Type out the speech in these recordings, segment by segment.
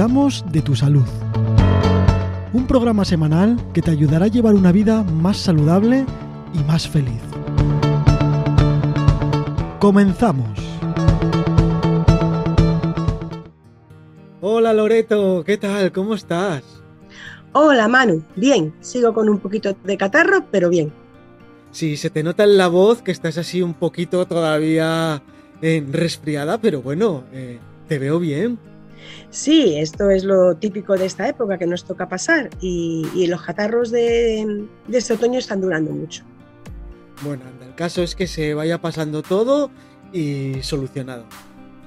cuidamos de tu salud. Un programa semanal que te ayudará a llevar una vida más saludable y más feliz. Comenzamos. Hola Loreto, ¿qué tal? ¿Cómo estás? Hola Manu, bien, sigo con un poquito de catarro, pero bien. Sí, se te nota en la voz que estás así un poquito todavía eh, resfriada, pero bueno, eh, te veo bien. Sí, esto es lo típico de esta época que nos toca pasar y, los catarros de, este otoño están durando mucho. Bueno, el caso es que se vaya pasando todo y solucionado.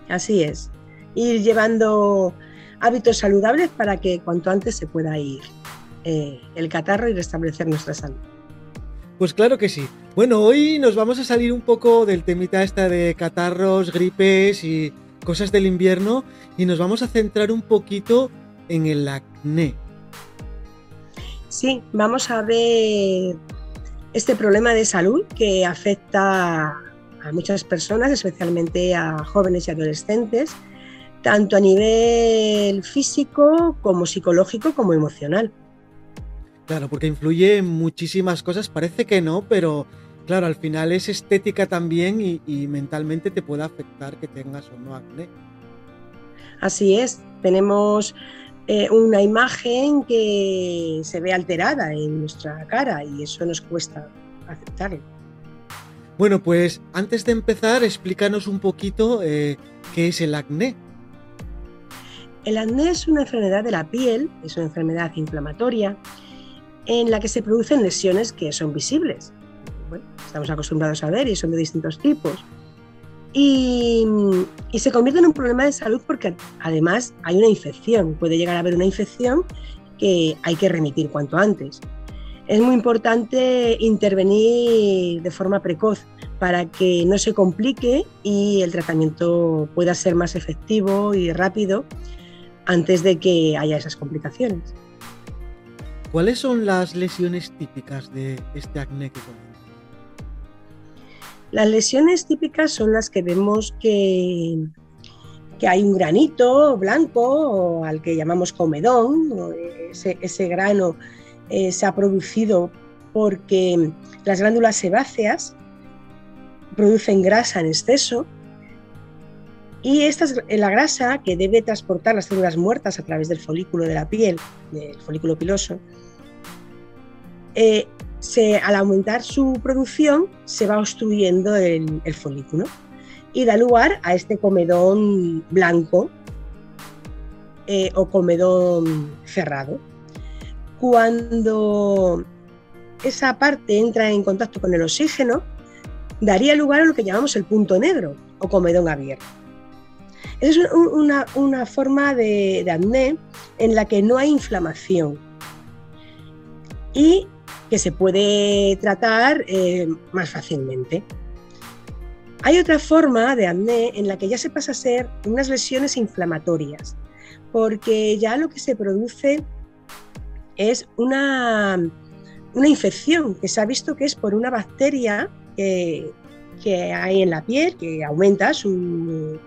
Así es, ir llevando hábitos saludables para que cuanto antes se pueda ir eh, el catarro y restablecer nuestra salud. Pues claro que sí. Bueno, hoy nos vamos a salir un poco del temita esta de catarros, gripes y cosas del invierno y nos vamos a centrar un poquito en el acné. Sí, vamos a ver este problema de salud que afecta a muchas personas, especialmente a jóvenes y adolescentes, tanto a nivel físico como psicológico como emocional. Claro, porque influye en muchísimas cosas, parece que no, pero claro, al final es estética también y, mentalmente te puede afectar que tengas o no acné. Así es, tenemos eh, una imagen que se ve alterada en nuestra cara y eso nos cuesta aceptarlo. Bueno, pues antes de empezar, explícanos un poquito eh, qué es el acné. El acné es una enfermedad de la piel, es una enfermedad inflamatoria en la que se producen lesiones que son visibles. Bueno, estamos acostumbrados a ver y son de distintos tipos. Y, se convierte en un problema de salud porque además hay una infección, puede llegar a haber una infección que hay que remitir cuanto antes. Es muy importante intervenir de forma precoz para que no se complique y el tratamiento pueda ser más efectivo y rápido antes de que haya esas complicaciones. ¿Cuáles son las lesiones típicas de este acné que Las lesiones típicas son las que vemos que, que hay un granito blanco, al que llamamos comedón, ese, grano eh, se ha producido porque las glándulas sebáceas producen grasa en exceso y esta es la grasa que debe transportar las células muertas a través del folículo de la piel, del folículo piloso, eh, al aumentar su producción se va obstruyendo el, folículo y da lugar a este comedón blanco eh, o comedón cerrado. Cuando esa parte entra en contacto con el oxígeno, daría lugar a lo que llamamos el punto negro o comedón abierto. Es una, forma de, de acné en la que no hay inflamación y que se puede tratar eh, más fácilmente. Hay otra forma de acné en la que ya se pasa a ser unas lesiones inflamatorias, porque ya lo que se produce es una, una infección que se ha visto que es por una bacteria que, que hay en la piel, que aumenta su...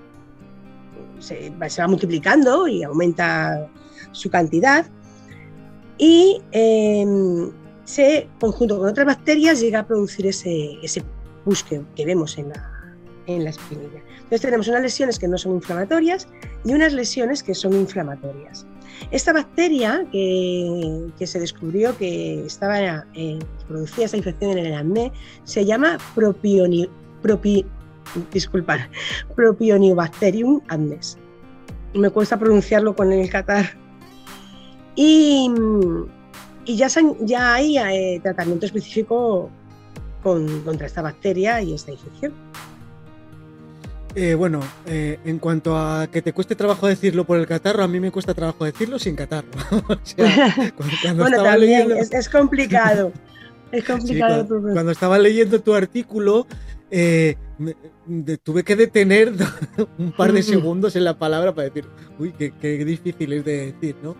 Se, va multiplicando y aumenta su cantidad. Y em, se, conjunto con otras bacterias, llega a producir ese, ese pus que, vemos en la, en la espinilla. Entonces tenemos unas lesiones que no son inflamatorias y unas lesiones que son inflamatorias. Esta bacteria que, que se descubrió que estaba eh, producía esa infección en el acné se llama propioni, propi, Propionibacterium acnes. Me cuesta pronunciarlo con el catar. Y, y ya, ya hay eh, tratamiento específico contra esta bacteria y esta infección. Eh, bueno, eh, en cuanto a que te cueste trabajo decirlo por el catarro, a mí me cuesta trabajo decirlo sin catarro. bueno, también es, complicado. Es complicado. cuando, estaba leyendo tu artículo, tuve que detener un par de segundos en la palabra para decir, uy, qué, qué difícil es de decir, ¿no?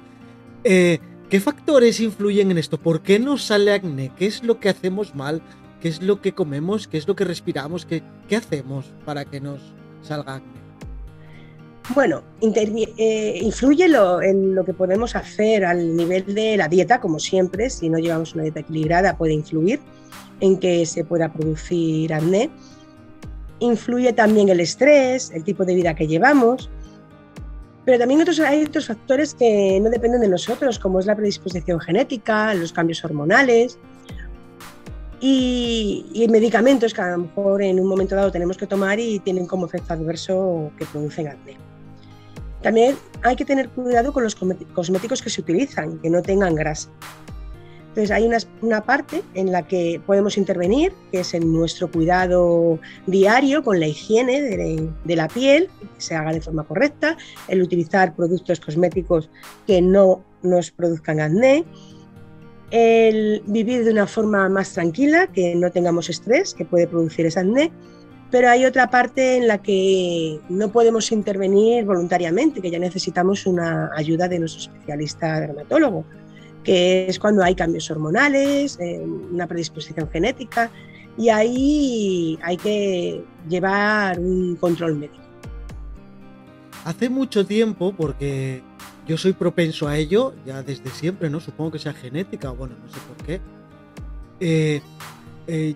¿Qué factores influyen en esto? ¿Por qué nos sale acné? ¿Qué es lo que hacemos mal? ¿Qué es lo que comemos? ¿Qué es lo que respiramos? ¿Qué, hacemos para que nos salga acné? Bueno, eh, influye en lo que podemos hacer al nivel de la dieta, como siempre, si no llevamos una dieta equilibrada puede influir en que se pueda producir acné. Influye también el estrés, el tipo de vida que llevamos, pero también otros, hay otros factores que no dependen de nosotros, como es la predisposición genética, los cambios hormonales y, medicamentos que a lo mejor en un momento dado tenemos que tomar y tienen como efecto adverso que producen acné. También hay que tener cuidado con los cosméticos que se utilizan, que no tengan grasa. Entonces hay una, parte en la que podemos intervenir, que es en nuestro cuidado diario con la higiene de, la piel, que se haga de forma correcta, el utilizar productos cosméticos que no nos produzcan acné, el vivir de una forma más tranquila, que no tengamos estrés, que puede producir ese acné, pero hay otra parte en la que no podemos intervenir voluntariamente, que ya necesitamos una ayuda de nuestro especialista dermatólogo que es cuando hay cambios hormonales, eh, una predisposición genética, y ahí hay que llevar un control médico. Hace mucho tiempo, porque yo soy propenso a ello, ya desde siempre, ¿no? Supongo que sea genética, bueno, no sé por qué. Eh, eh,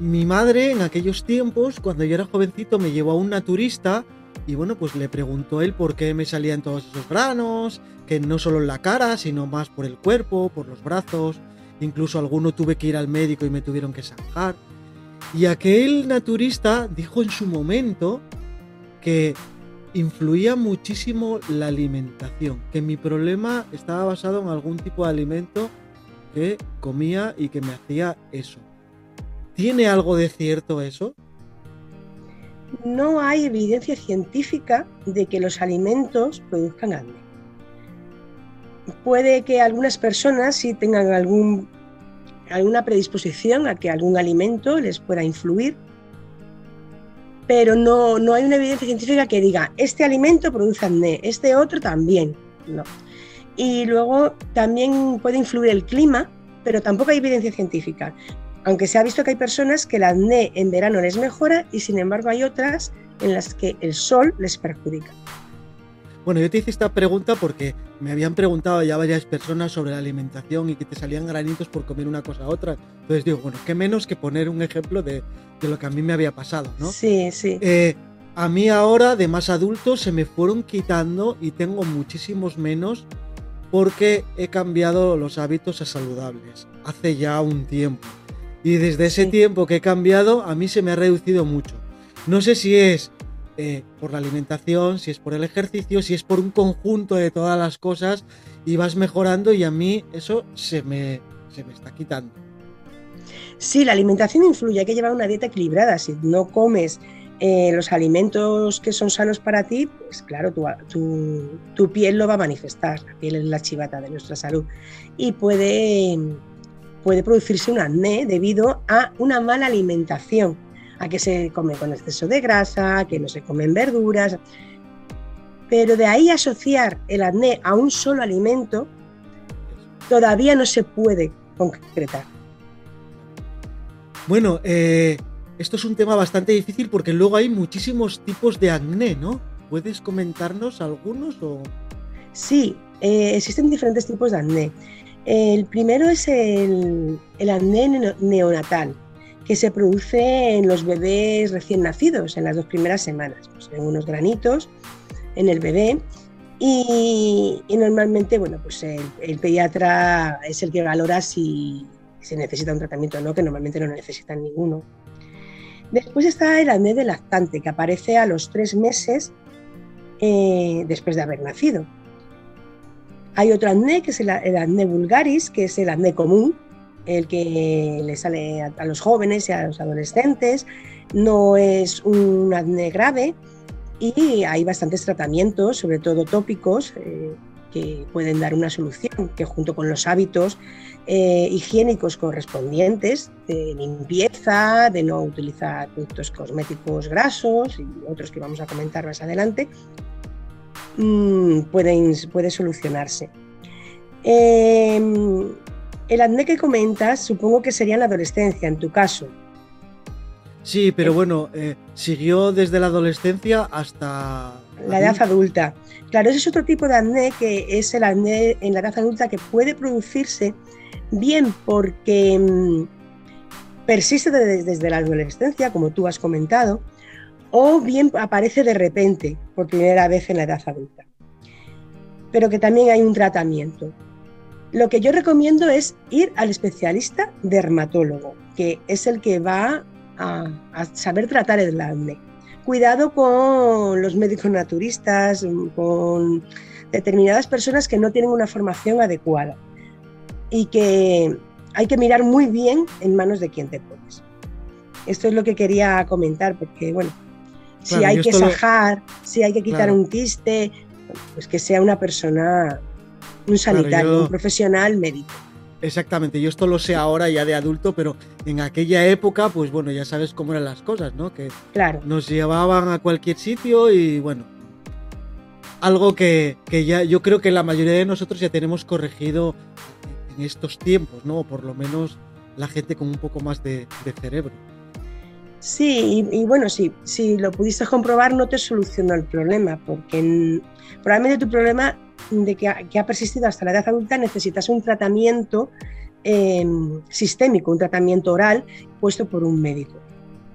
mi madre en aquellos tiempos, cuando yo era jovencito, me llevó a un naturista y bueno, pues le preguntó él por qué me salían todos esos granos, que no solo en la cara, sino más por el cuerpo, por los brazos. Incluso alguno tuve que ir al médico y me tuvieron que zanjar. Y aquel naturista dijo en su momento que influía muchísimo la alimentación, que mi problema estaba basado en algún tipo de alimento que comía y que me hacía eso. ¿Tiene algo de cierto eso? No hay evidencia científica de que los alimentos produzcan acné. Puede que algunas personas sí tengan algún, alguna predisposición a que algún alimento les pueda influir, pero no, no hay una evidencia científica que diga, este alimento produce acné, este otro también. No. Y luego también puede influir el clima, pero tampoco hay evidencia científica aunque se ha visto que hay personas que el acné en verano les mejora y sin embargo hay otras en las que el sol les perjudica. Bueno, yo te hice esta pregunta porque me habían preguntado ya varias personas sobre la alimentación y que te salían granitos por comer una cosa a otra. Entonces digo, bueno, qué menos que poner un ejemplo de, lo que a mí me había pasado, ¿no? Sí, sí. Eh, a mí ahora, de más adulto, se me fueron quitando y tengo muchísimos menos porque he cambiado los hábitos a saludables hace ya un tiempo. Y desde ese tiempo que he cambiado, a mí se me ha reducido mucho. No sé si es eh, por la alimentación, si es por el ejercicio, si es por un conjunto de todas las cosas y vas mejorando y a mí eso se me, se me está quitando. Sí, la alimentación influye, hay que llevar una dieta equilibrada. Si no comes eh, los alimentos que son sanos para ti, pues claro, tu, tu, tu, piel lo va a manifestar. La piel es la chivata de nuestra salud y puede puede producirse un acné debido a una mala alimentación, a que se come con exceso de grasa, que no se comen verduras. Pero de ahí asociar el acné a un solo alimento todavía no se puede concretar. Bueno, eh, esto es un tema bastante difícil porque luego hay muchísimos tipos de acné, ¿no? ¿Puedes comentarnos algunos o...? Sí, eh, existen diferentes tipos de acné. El primero es el, acné neonatal, que se produce en los bebés recién nacidos, en las dos primeras semanas. Pues ven unos granitos en el bebé y, normalmente bueno, pues el, pediatra es el que valora si se necesita un tratamiento o no, que normalmente no necesitan ninguno. Después está el acné del lactante, que aparece a los tres meses eh, después de haber nacido. Hay otro acné, que es el, acné vulgaris, que es el acné común, el que le sale a, los jóvenes y a los adolescentes. No es un acné grave y hay bastantes tratamientos, sobre todo tópicos, eh, que pueden dar una solución, que junto con los hábitos eh, higiénicos correspondientes, de limpieza, de no utilizar productos cosméticos grasos y otros que vamos a comentar más adelante, Mm, puede solucionarse. Em, el acné que comentas supongo que sería en la adolescencia, en tu caso. Sí, pero bueno, eh, siguió desde la adolescencia hasta... La edad adulta. Claro, ese es otro tipo de acné que es el acné en la edad adulta que puede producirse bien porque mm, persiste desde, la adolescencia, como tú has comentado, o bien aparece de repente por primera vez en la edad adulta. Pero que también hay un tratamiento. Lo que yo recomiendo es ir al especialista dermatólogo, que es el que va a, saber tratar el acné. Cuidado con los médicos naturistas, con determinadas personas que no tienen una formación adecuada y que hay que mirar muy bien en manos de quien te pones. Esto es lo que quería comentar, porque bueno, si hay que sajar, si hay que quitar un quiste, pues que sea una persona, un sanitario, un profesional médico. Exactamente, yo esto lo sé ahora ya de adulto, pero en aquella época, pues bueno, ya sabes cómo eran las cosas, ¿no? Que claro. nos llevaban a cualquier sitio y bueno, algo que, que, ya yo creo que la mayoría de nosotros ya tenemos corregido en estos tiempos, ¿no? O por lo menos la gente con un poco más de, cerebro. Sí, y, bueno, si, si lo pudiste comprobar no te solucionó el problema, porque probablemente tu problema de que ha, persistido hasta la edad adulta necesitas un tratamiento em, sistémico, un tratamiento oral puesto por un médico.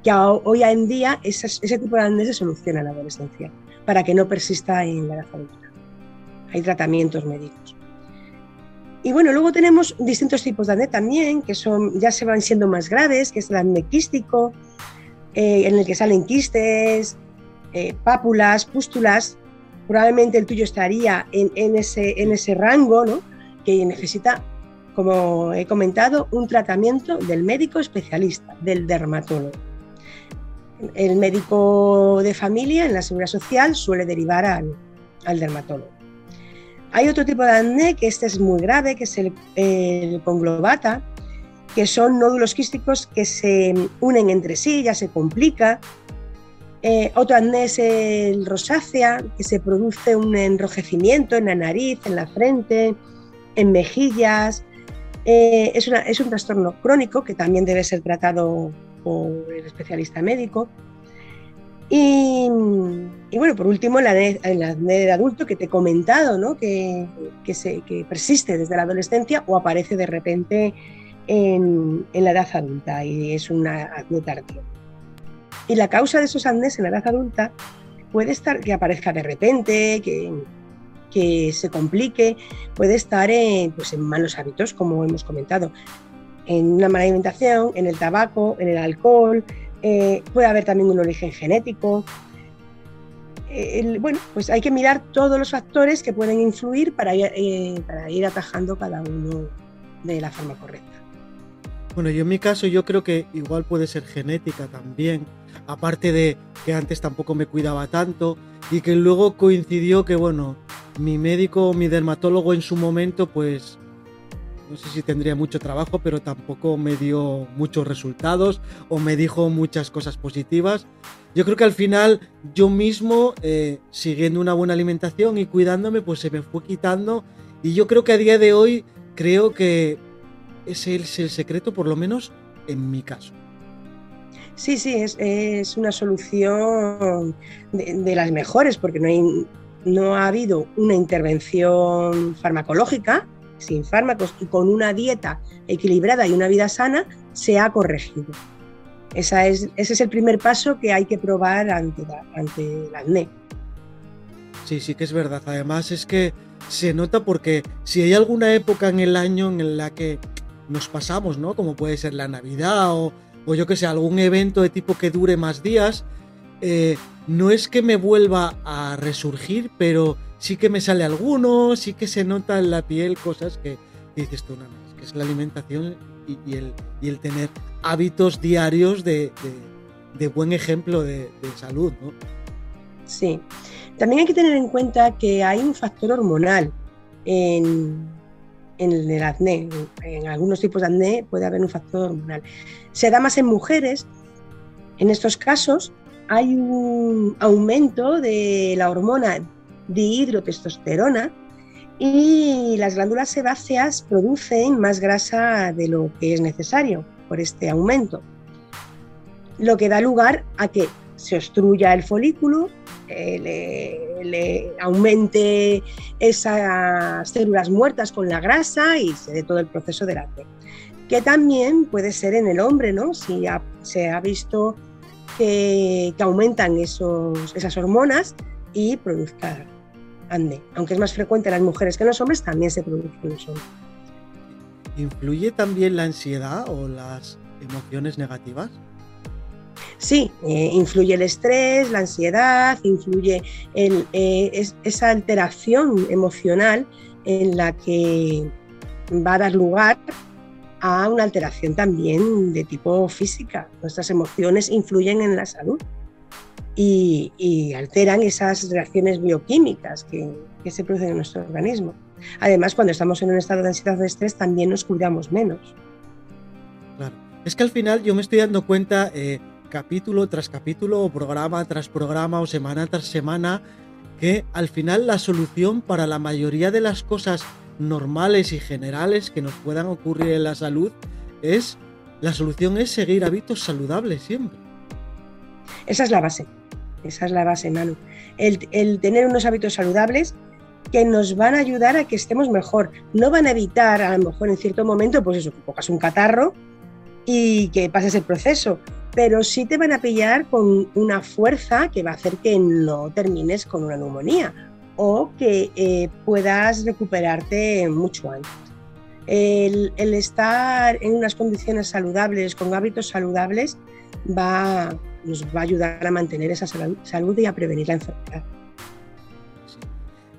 Que hoy en día ese, ese tipo de acné se soluciona en la adolescencia para que no persista en la edad adulta. Hay tratamientos médicos. Y bueno, luego tenemos distintos tipos de acné también, que son, ya se van siendo más graves, que es el acné quístico, eh, en el que salen quistes, eh, pápulas, pústulas. Probablemente el tuyo estaría en, ese, en ese rango, ¿no? que necesita, como he comentado, un tratamiento del médico especialista, del dermatólogo. El médico de familia en la seguridad social suele derivar al, al dermatólogo. Hay otro tipo de acné que este es muy grave, que es el, conglobata, que son nódulos quísticos que se unen entre sí, ya se complica. Eh, otro acné es el rosácea, que se produce un enrojecimiento en la nariz, en la frente, en mejillas. Eh, es, es un trastorno crónico que también debe ser tratado por el especialista médico. Y, bueno, por último, la acné de adulto que te he comentado, ¿no? que, se, persiste desde la adolescencia o aparece de repente en, la edad adulta y es una acné tardío. Y la causa de esos acnés en la edad adulta puede estar que aparezca de repente, que, que se complique, puede estar en, pues en malos hábitos, como hemos comentado, en una mala alimentación, en el tabaco, en el alcohol, eh, puede haber también un origen genético. Eh, bueno, pues hay que mirar todos los factores que pueden influir para, eh, para ir atajando cada uno de la forma correcta. Bueno, yo en mi caso yo creo que igual puede ser genética también, aparte de que antes tampoco me cuidaba tanto y que luego coincidió que, bueno, mi médico, mi dermatólogo en su momento, pues no sé si tendría mucho trabajo, pero tampoco me dio muchos resultados o me dijo muchas cosas positivas. Yo creo que al final yo mismo, eh, siguiendo una buena alimentación y cuidándome, pues se me fue quitando. Y yo creo que a día de hoy creo que ese es el secreto, por lo menos en mi caso. Sí, sí, es, una solución de, de, las mejores, porque no, hay, no ha habido una intervención farmacológica, sin fármacos y con una dieta equilibrada y una vida sana, se ha corregido. Esa es, ese es el primer paso que hay que probar ante, ante el acné. Sí, sí que es verdad. Además es que se nota porque si hay alguna época en el año en la que nos pasamos, ¿no? Como puede ser la Navidad o, o yo que sé, algún evento de tipo que dure más días, eh, no es que me vuelva a resurgir, pero sí que me sale alguno, sí que se nota en la piel cosas que, dices tú, nada más, que es la alimentación y, el, el, tener hábitos diarios de, buen ejemplo de, salud, ¿no? Sí. También hay que tener en cuenta que hay un factor hormonal en, en el acné. En algunos tipos de acné puede haber un factor hormonal. Se da más en mujeres. En estos casos hay un aumento de la hormona dihidrotestosterona y las glándulas sebáceas producen más grasa de lo que es necesario por este aumento. lo que da lugar a que se obstruya el folículo, eh, le, aumente esas células muertas con la grasa y se dé todo el proceso del acné. Que también puede ser en el hombre, ¿no? Si se ha visto que, aumentan esos, esas hormonas y produzca acné. Aunque es más frecuente en las mujeres que en los hombres, también se produce en los hombres. ¿Influye también la ansiedad o las emociones negativas? Sí, eh, influye el estrés, la ansiedad, influye eh, esa alteración emocional en la que va a dar lugar a una alteración también de tipo física. Nuestras emociones influyen en la salud y, alteran esas reacciones bioquímicas que, se producen en nuestro organismo. Además, cuando estamos en un estado de ansiedad o de estrés, también nos cuidamos menos. Claro. Es que al final yo me estoy dando cuenta, eh, capítulo tras capítulo, o programa tras programa, o semana tras semana, que al final la solución para la mayoría de las cosas normales y generales que nos puedan ocurrir en la salud es la solución es seguir hábitos saludables siempre. Esa es la base, esa es la base, Manu. El, el, tener unos hábitos saludables que nos van a ayudar a que estemos mejor. No van a evitar, a lo mejor en cierto momento, pues eso, que pongas un catarro y que pases el proceso, pero sí te van a pillar con una fuerza que va a hacer que no termines con una neumonía o que eh, puedas recuperarte mucho antes. El, estar en unas condiciones saludables, con hábitos saludables, va, nos va a ayudar a mantener esa salud y a prevenir la enfermedad.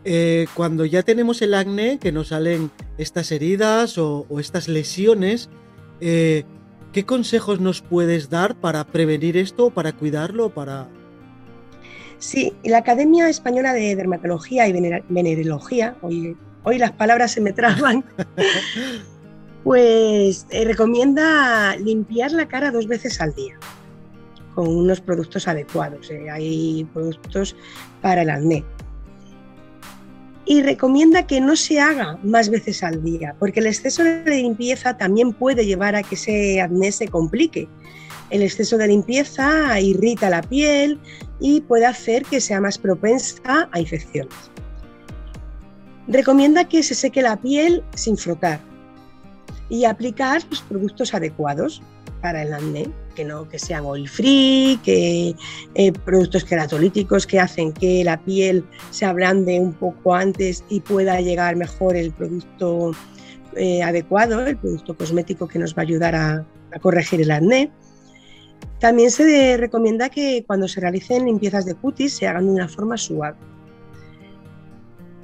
Eh, cuando ya tenemos el acné, que nos salen estas heridas o, estas lesiones, eh, ¿qué consejos nos puedes dar para prevenir esto, para cuidarlo, para Sí, la Academia Española de Dermatología y Venerología, hoy, hoy las palabras se me traban, pues eh, recomienda limpiar la cara dos veces al día con unos productos adecuados. Eh, hay productos para el acné. Y recomienda que no se haga más veces al día, porque el exceso de limpieza también puede llevar a que ese acné se complique. El exceso de limpieza irrita la piel y puede hacer que sea más propensa a infecciones. Recomienda que se seque la piel sin frotar y aplicar los productos adecuados para el acné, que no que sean oil free, que eh, productos queratolíticos que hacen que la piel se ablande un poco antes y pueda llegar mejor el producto eh, adecuado, el producto cosmético que nos va a ayudar a corregir el acné. También se recomienda que cuando se realicen limpiezas de cutis se hagan de una forma suave.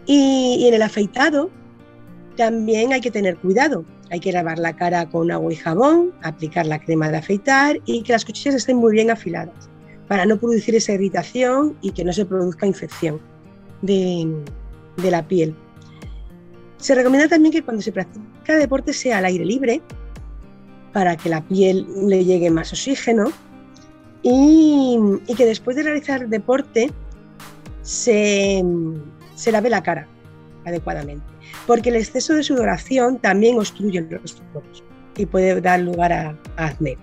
Y, en el afeitado también hay que tener cuidado. Hay que lavar la cara con agua y jabón, aplicar la crema de afeitar y que las cuchillas estén muy bien afiladas para no producir esa irritación y que no se produzca infección de, la piel. Se recomienda también que cuando se practica deporte sea al aire libre para que la piel le llegue más oxígeno y, que después de realizar deporte se, lave la cara adecuadamente, porque el exceso de sudoración también obstruye los poros y puede dar lugar a, acné.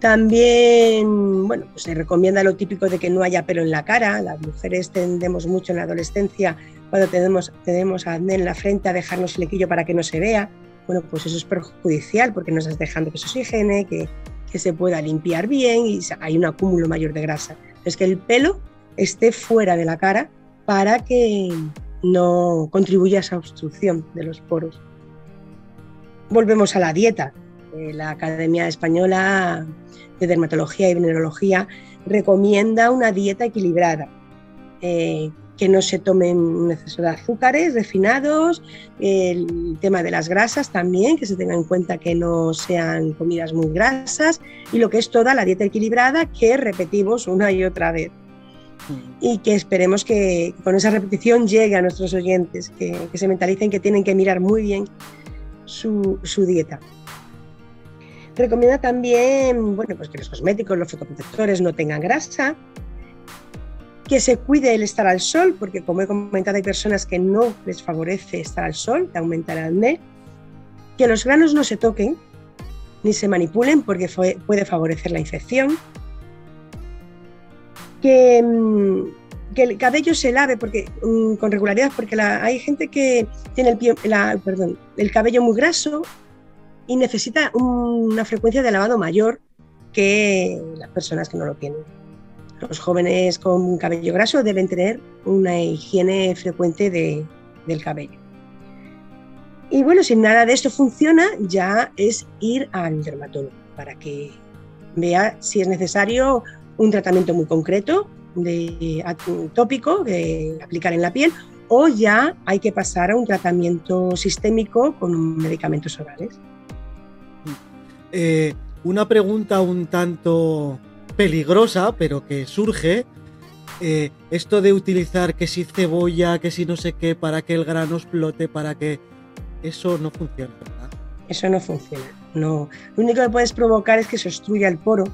También, bueno, pues se recomienda lo típico de que no haya pelo en la cara. Las mujeres tendemos mucho en la adolescencia, cuando tenemos, tenemos acné en la frente, a dejarnos el equillo para que no se vea bueno, pues eso es perjudicial porque no estás dejando que se oxigene, que, que se pueda limpiar bien y hay un acúmulo mayor de grasa. Es que el pelo esté fuera de la cara para que no contribuya a esa obstrucción de los poros. Volvemos a la dieta. Eh, la Academia Española de Dermatología y Venerología recomienda una dieta equilibrada, eh, que no se tomen un exceso de azúcares refinados, el tema de las grasas también, que se tenga en cuenta que no sean comidas muy grasas y lo que es toda la dieta equilibrada que repetimos una y otra vez. Y que esperemos que con esa repetición llegue a nuestros oyentes, que, se mentalicen que tienen que mirar muy bien su, su dieta. Recomienda también bueno, pues que los cosméticos, los fotoprotectores no tengan grasa, que se cuide el estar al sol, porque como he comentado hay personas que no les favorece estar al sol, te aumenta el acné, que los granos no se toquen, ni se manipulen porque puede favorecer la infección. Que, mm, que, el cabello se lave porque, mm, con regularidad, porque hay gente que tiene el, pie, perdón, el cabello muy graso y necesita una frecuencia de lavado mayor que las personas que no lo tienen. Los jóvenes con cabello graso deben tener una higiene frecuente del cabello. Y bueno, si nada de esto funciona, ya es ir al dermatólogo para que vea si es necesario un tratamiento muy concreto de tópico de aplicar en la piel o ya hay que pasar a un tratamiento sistémico con medicamentos orales. Eh, una pregunta un tanto peligrosa, pero que surge. Eh, esto de utilizar que si cebolla, que si no sé qué, para que el grano explote, para que... Eso no funciona, ¿verdad? Eso no funciona. No. Lo único que puedes provocar es que se obstruya el poro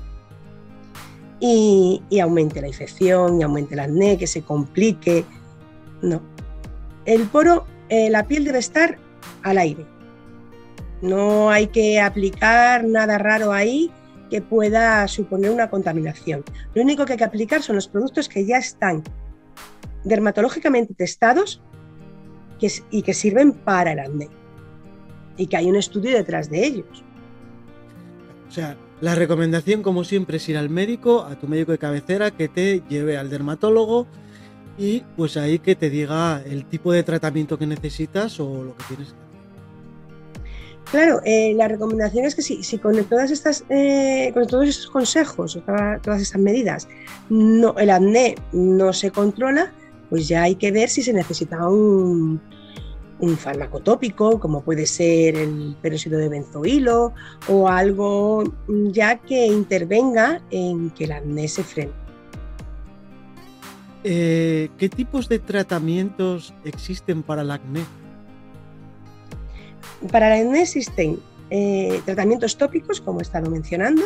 y, aumente la infección, y aumente el acné, que se complique. No. El poro, eh, la piel debe estar al aire. No hay que aplicar nada raro ahí que pueda suponer una contaminación. Lo único que hay que aplicar son los productos que ya están dermatológicamente testados y que sirven para el acné. Y que hay un estudio detrás de ellos. O sea, la recomendación, como siempre, es ir al médico, a tu médico de cabecera, que te lleve al dermatólogo y pues ahí que te diga el tipo de tratamiento que necesitas o lo que tienes que hacer. Claro, eh, la recomendación es que si, con todas estas, eh, con todos estos consejos, todas estas medidas, no, el acné no se controla, pues ya hay que ver si se necesita un, un fármaco tópico, como puede ser el peróxido de benzoilo, o algo ya que intervenga en que el acné se frene. Eh, ¿Qué tipos de tratamientos existen para el acné? Para el acné existen eh, tratamientos tópicos, como he estado mencionando,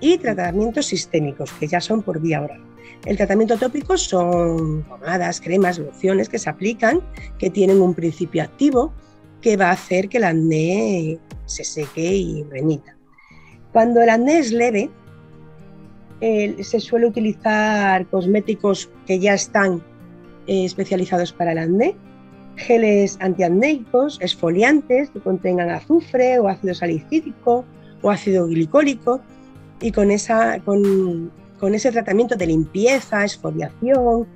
y tratamientos sistémicos, que ya son por vía oral. El tratamiento tópico son pomadas, cremas, lociones que se aplican, que tienen un principio activo que va a hacer que el acné se seque y remita. Cuando el acné es leve, se suele utilizar cosméticos que ya están eh, especializados para el acné, geles antiacnéicos, esfoliantes que contengan azufre o ácido salicílico o ácido glicólico y con, esa, con, ese tratamiento de limpieza, esfoliación,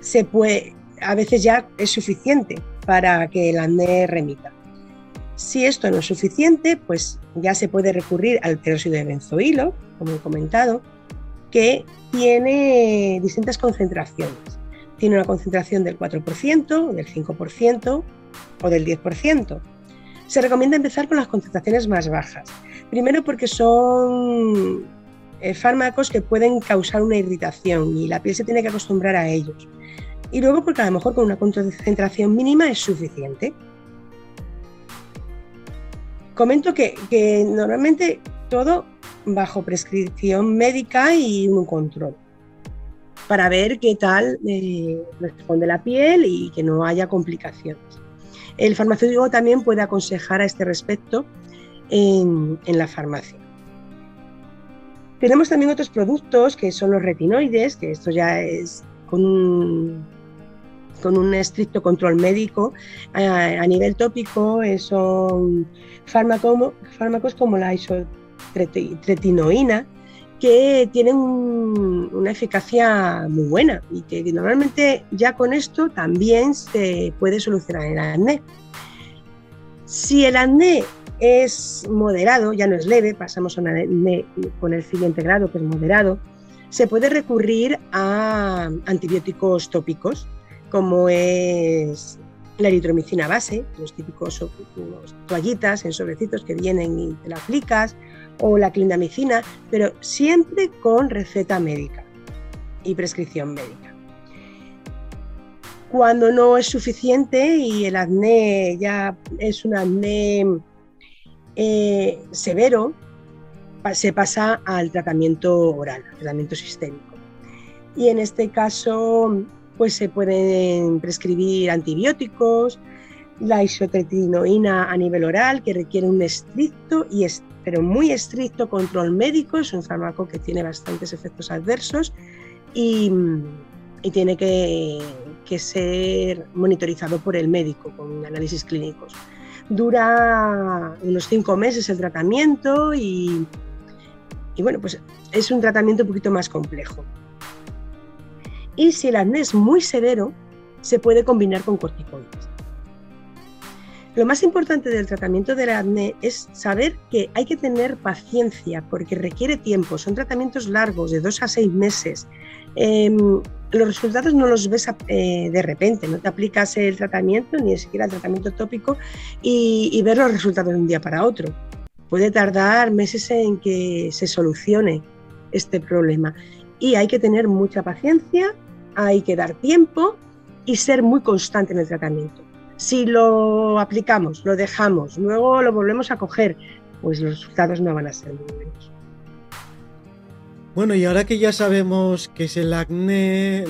se puede, a veces ya es suficiente para que el acné remita. Si esto no es suficiente, pues ya se puede recurrir al peróxido de benzoilo, como he comentado, que tiene distintas concentraciones tiene una concentración del 4%, del 5% o del 10%. Se recomienda empezar con las concentraciones más bajas. Primero porque son eh, fármacos que pueden causar una irritación y la piel se tiene que acostumbrar a ellos. Y luego porque a lo mejor con una concentración mínima es suficiente. Comento que, que normalmente todo bajo prescripción médica y un control para ver qué tal eh, responde la piel y que no haya complicaciones. El farmacéutico también puede aconsejar a este respecto en, la farmacia. Tenemos también otros productos que son los retinoides, que esto ya es con un, con un estricto control médico. A, nivel tópico eh, son fármacos, fármacos como la isotretinoína, que tienen una eficacia muy buena y que normalmente ya con esto también se puede solucionar el acné. Si el acné es moderado, ya no es leve, pasamos a un acné con el siguiente grado que es moderado, se puede recurrir a antibióticos tópicos como es la eritromicina base, los típicos toallitas en sobrecitos que vienen y te la aplicas, o la clindamicina, pero siempre con receta médica y prescripción médica. Cuando no es suficiente y el acné ya es un acné eh, severo, se pasa al tratamiento oral, tratamiento sistémico. Y en este caso, pues se pueden prescribir antibióticos, la isotretinoína a nivel oral, que requiere un estricto y pero muy estricto control médico, es un fármaco que tiene bastantes efectos adversos y, tiene que, ser monitorizado por el médico con análisis clínicos. Dura unos cinco meses el tratamiento y, y bueno, pues es un tratamiento un poquito más complejo. Y si el acné es muy severo, se puede combinar con corticoides. Lo más importante del tratamiento del acné es saber que hay que tener paciencia porque requiere tiempo, son tratamientos largos, de dos a seis meses. Em, los resultados no los ves eh, de repente, no te aplicas el tratamiento, ni siquiera el tratamiento tópico, y, y ver los resultados de un día para otro. Puede tardar meses en que se solucione este problema. Y hay que tener mucha paciencia, hay que dar tiempo y ser muy constante en el tratamiento. Si lo aplicamos, lo dejamos, luego lo volvemos a coger, pues los resultados no van a ser muy buenos. Bueno, y ahora que ya sabemos qué es el acné,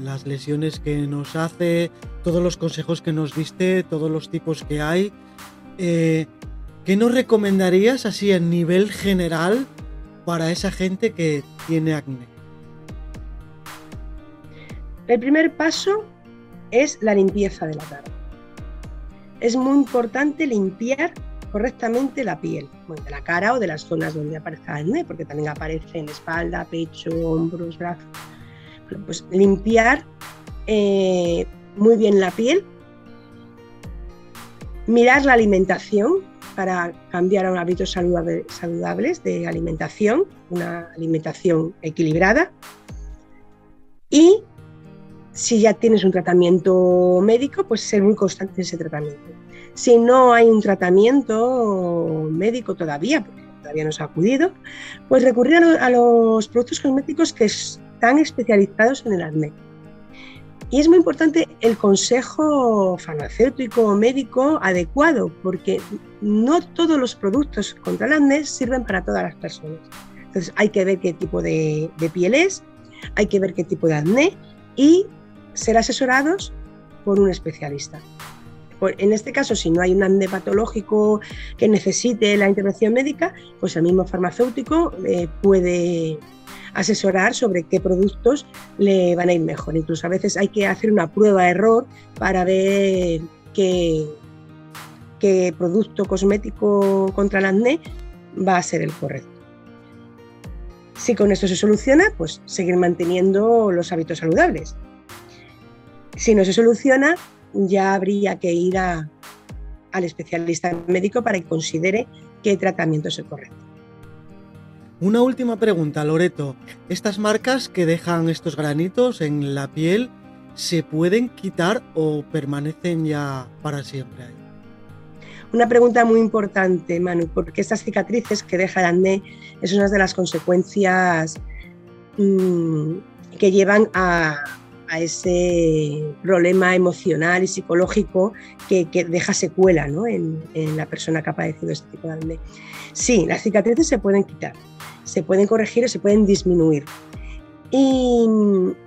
las lesiones que nos hace, todos los consejos que nos diste, todos los tipos que hay, eh, ¿qué nos recomendarías así a nivel general para esa gente que tiene acné? El primer paso es la limpieza de la cara es muy importante limpiar correctamente la piel, de la cara o de las zonas donde aparezca acné, porque también aparece en espalda, pecho, hombros, brazos. pues limpiar eh, muy bien la piel, mirar la alimentación para cambiar a hábitos saludables de alimentación, una alimentación equilibrada y si ya tienes un tratamiento médico, pues ser muy constante en ese tratamiento. Si no hay un tratamiento médico todavía, porque todavía no se ha acudido, pues recurrir a, los productos cosméticos que están especializados en el acné. Y es muy importante el consejo farmacéutico o médico adecuado, porque no todos los productos contra el acné sirven para todas las personas. Entonces hay que ver qué tipo de, de piel es, hay que ver qué tipo de acné y ser asesorados por un especialista. En este caso, si no hay un acné patológico que necesite la intervención médica, pues el mismo farmacéutico eh, puede asesorar sobre qué productos le van a ir mejor. Incluso a veces hay que hacer una prueba de error para ver qué, qué producto cosmético contra el acné va a ser el correcto. Si con esto se soluciona, pues seguir manteniendo los hábitos saludables. Si no se soluciona, ya habría que ir al especialista médico para que considere qué tratamiento es el correcto. Una última pregunta, Loreto. ¿Estas marcas que dejan estos granitos en la piel se pueden quitar o permanecen ya para siempre ahí? Una pregunta muy importante, Manu, porque estas cicatrices que deja el acné es una de las consecuencias mm, que llevan a, a ese problema emocional y psicológico que, deja secuela en, la persona que ha padecido este tipo de acné. Sí, las cicatrices se pueden quitar, se pueden corregir o se pueden disminuir. Y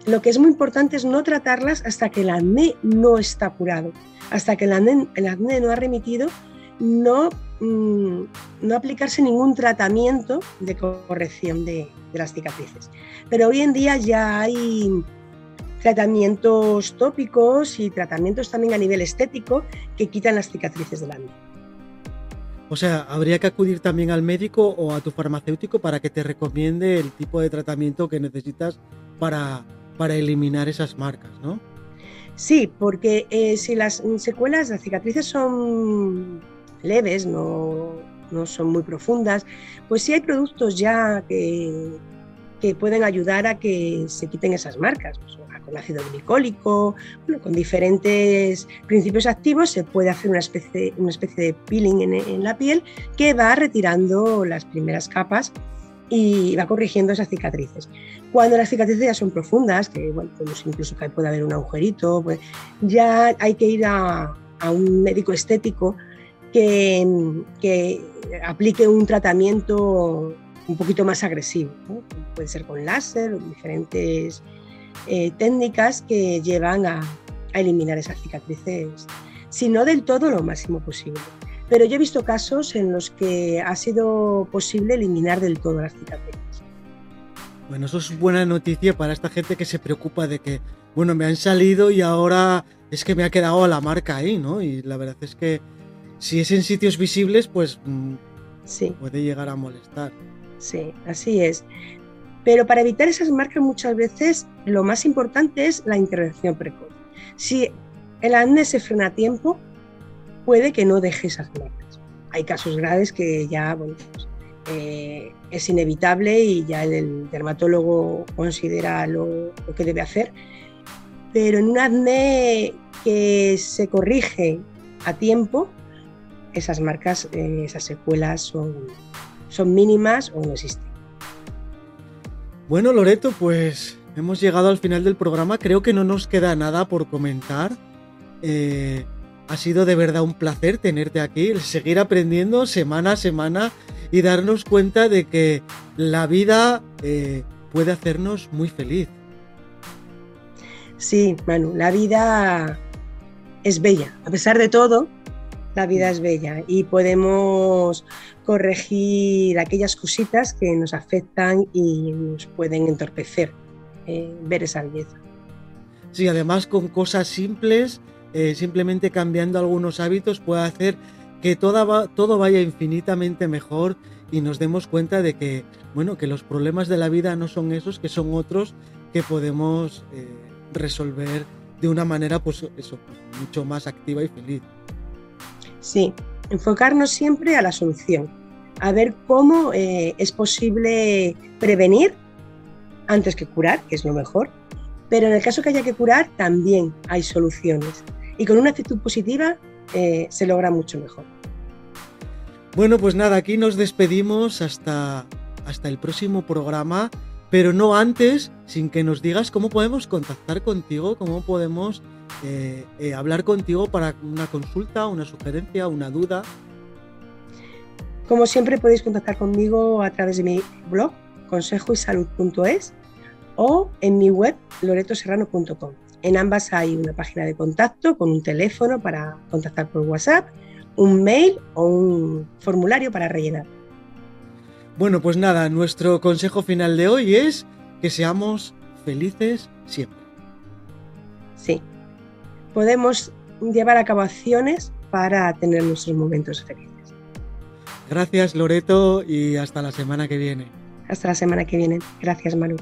lo que es muy importante es no tratarlas hasta que el acné no está curado, hasta que el acné, no ha remitido, no, mm, no aplicarse ningún tratamiento de corrección de las cicatrices. Pero hoy en día ya hay tratamientos tópicos y tratamientos también a nivel estético que quitan las cicatrices del acné. O sea, habría que acudir también al médico o a tu farmacéutico para que te recomiende el tipo de tratamiento que necesitas para, para eliminar esas marcas, ¿no? Sí, porque eh, si las secuelas, las cicatrices son leves, no, no son muy profundas, pues sí hay productos ya que, que pueden ayudar a que se quiten esas marcas. Pues, con ácido glicólico, con diferentes principios activos se puede hacer una especie, una especie de peeling en, la piel que va retirando las primeras capas y va corrigiendo esas cicatrices. Cuando las cicatrices ya son profundas, que bueno, pues incluso que puede haber un agujerito, pues ya hay que ir a, un médico estético que, que, aplique un tratamiento un poquito más agresivo. Puede ser con láser diferentes eh, técnicas que llevan a, eliminar esas cicatrices si no del todo lo máximo posible. Pero yo he visto casos en los que ha sido posible eliminar del todo las cicatrices. Bueno, eso es buena noticia para esta gente que se preocupa de que, bueno, me han salido y ahora es que me ha quedado la marca ahí, ¿no? Y la verdad es que si es en sitios visibles, pues mm, sí. puede llegar a molestar. Sí, así es. Pero para evitar esas marcas muchas veces lo más importante es la intervención precoz. Si el acné se frena a tiempo, puede que no deje esas marcas. Hay casos graves que ya, pues, eh, es inevitable y ya el dermatólogo considera lo, que debe hacer. Pero en un acné que se corrige a tiempo, esas marcas, eh, esas secuelas son, son mínimas o no existen. Bueno, Loreto, pues hemos llegado al final del programa. Creo que no nos queda nada por comentar. Eh, ha sido de verdad un placer tenerte aquí, seguir aprendiendo semana a semana y darnos cuenta de que la vida eh, puede hacernos muy feliz. Sí, Manu, la vida es bella. A pesar de todo, la vida es bella y podemos corregir aquellas cositas que nos afectan y nos pueden entorpecer eh, ver esa belleza. Sí, además con cosas simples, eh, simplemente cambiando algunos hábitos puede hacer que todo vaya infinitamente mejor y nos demos cuenta de que, bueno, que los problemas de la vida no son esos, que son otros que podemos eh, resolver de una manera, pues mucho más activa y feliz. Sí, enfocarnos siempre a la solución, a ver cómo eh, es posible prevenir antes que curar, que es lo mejor, pero en el caso que haya que curar también hay soluciones y con una actitud positiva eh, se logra mucho mejor. Bueno, pues nada, aquí nos despedimos hasta, hasta el próximo programa, pero no antes, sin que nos digas cómo podemos contactar contigo, cómo podemos eh, eh, hablar contigo para una consulta, una sugerencia, una duda. Como siempre podéis contactar conmigo a través de mi blog consejoysalud.es o en mi web loretoserrano.com. En ambas hay una página de contacto con un teléfono para contactar por WhatsApp, un mail o un formulario para rellenar. Bueno, pues nada, nuestro consejo final de hoy es que seamos felices siempre. Sí, podemos llevar a cabo acciones para tener nuestros momentos felices. Gracias Loreto y hasta la semana que viene. Hasta la semana que viene. Gracias Manu.